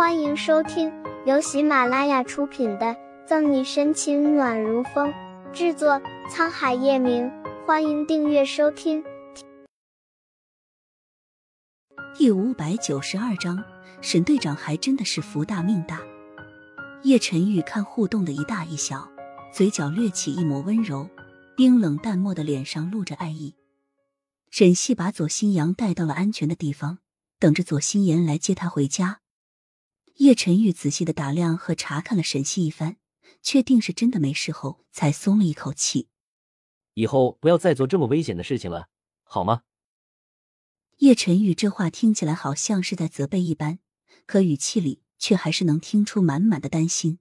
欢迎收听由喜马拉雅出品的《赠你深情暖如风》，制作沧海夜明。欢迎订阅收听。第五百九十二章，沈队长还真的是福大命大。叶晨玉看互动的一大一小，嘴角掠起一抹温柔，冰冷淡漠的脸上露着爱意。沈西把左新阳带到了安全的地方，等着左心言来接他回家。叶晨玉仔细的打量和查看了沈西一番，确定是真的没事后，才松了一口气。以后不要再做这么危险的事情了，好吗？叶晨玉这话听起来好像是在责备一般，可语气里却还是能听出满满的担心。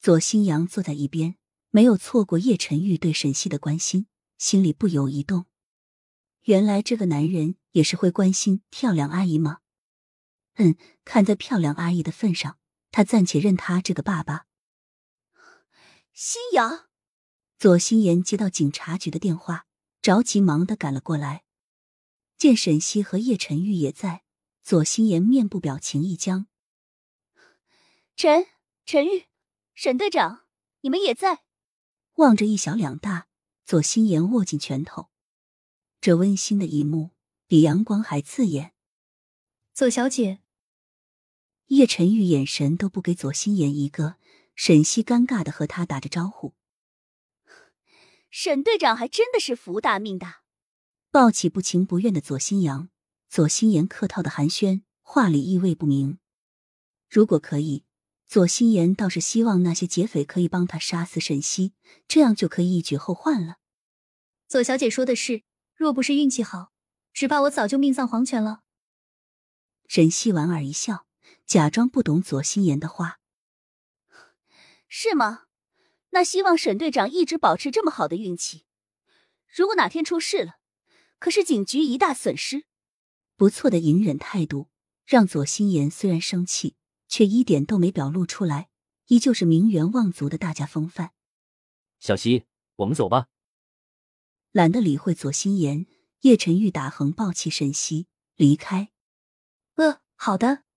左新阳坐在一边，没有错过叶晨玉对沈西的关心，心里不由一动。原来这个男人也是会关心漂亮阿姨吗？嗯，看在漂亮阿姨的份上，他暂且认他这个爸爸。新阳，左心言接到警察局的电话，着急忙的赶了过来。见沈西和叶晨玉也在，左心言面部表情一僵。陈陈玉，沈队长，你们也在？望着一小两大，左心言握紧拳头。这温馨的一幕，比阳光还刺眼。左小姐。叶晨玉眼神都不给左心言一个，沈西尴尬的和他打着招呼。沈队长还真的是福大命大，抱起不情不愿的左心阳，左心言客套的寒暄，话里意味不明。如果可以，左心言倒是希望那些劫匪可以帮他杀死沈西，这样就可以一举后患了。左小姐说的是，若不是运气好，只怕我早就命丧黄泉了。沈西莞尔一笑。假装不懂左心言的话，是吗？那希望沈队长一直保持这么好的运气。如果哪天出事了，可是警局一大损失。不错的隐忍态度，让左心言虽然生气，却一点都没表露出来，依旧是名媛望族的大家风范。小溪，我们走吧。懒得理会左心言，叶晨玉打横抱起沈西离开。呃，好的。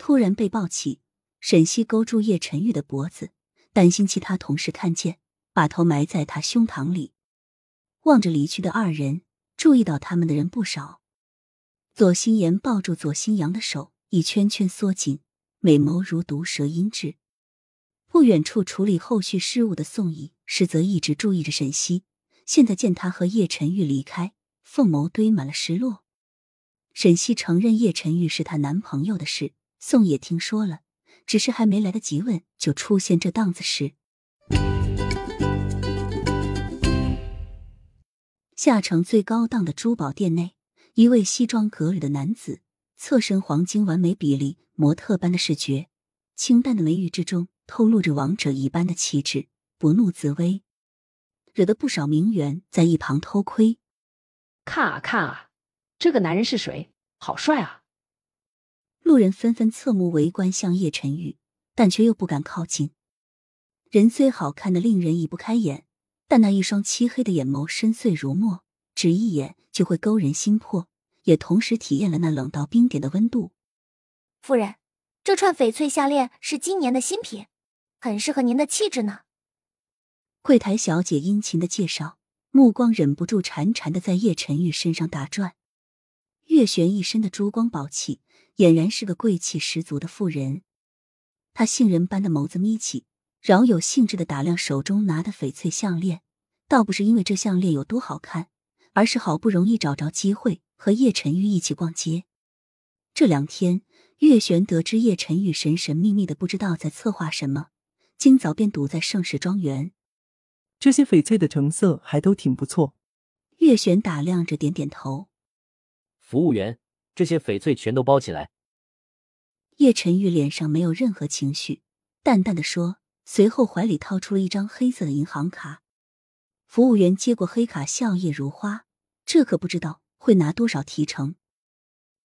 突然被抱起，沈西勾住叶晨玉的脖子，担心其他同事看见，把头埋在他胸膛里，望着离去的二人，注意到他们的人不少。左心言抱住左新阳的手，一圈圈缩紧，美眸如毒蛇阴鸷。不远处处理后续事务的宋毅，实则一直注意着沈西，现在见他和叶晨玉离开，凤眸堆满了失落。沈西承认叶晨玉是她男朋友的事。宋也听说了，只是还没来得及问，就出现这档子事。下城最高档的珠宝店内，一位西装革履的男子，侧身黄金完美比例，模特般的视觉，清淡的眉宇之中透露着王者一般的气质，不怒自威，惹得不少名媛在一旁偷窥。看啊看啊，这个男人是谁？好帅啊！路人纷纷侧目围观向叶晨玉，但却又不敢靠近。人虽好看的令人移不开眼，但那一双漆黑的眼眸深邃如墨，只一眼就会勾人心魄，也同时体验了那冷到冰点的温度。夫人，这串翡翠项链是今年的新品，很适合您的气质呢。柜台小姐殷勤的介绍，目光忍不住潺潺的在叶晨玉身上打转。月璇一身的珠光宝气。俨然是个贵气十足的妇人，她杏仁般的眸子眯起，饶有兴致的打量手中拿的翡翠项链。倒不是因为这项链有多好看，而是好不容易找着机会和叶晨玉一起逛街。这两天，月璇得知叶晨玉神神秘秘的不知道在策划什么，今早便堵在盛世庄园。这些翡翠的成色还都挺不错。月璇打量着，点点头。服务员。这些翡翠全都包起来。叶晨玉脸上没有任何情绪，淡淡的说，随后怀里掏出了一张黑色的银行卡。服务员接过黑卡，笑靥如花。这可不知道会拿多少提成。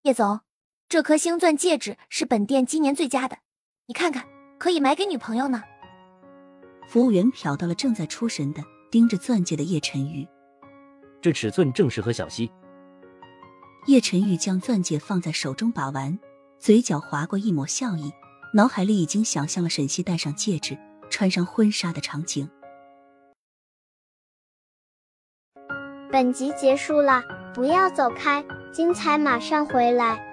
叶总，这颗星钻戒指是本店今年最佳的，你看看，可以买给女朋友呢。服务员瞟到了正在出神的盯着钻戒的叶晨玉，这尺寸正适合小溪。叶晨玉将钻戒放在手中把玩，嘴角划过一抹笑意，脑海里已经想象了沈西戴上戒指、穿上婚纱的场景。本集结束了，不要走开，精彩马上回来。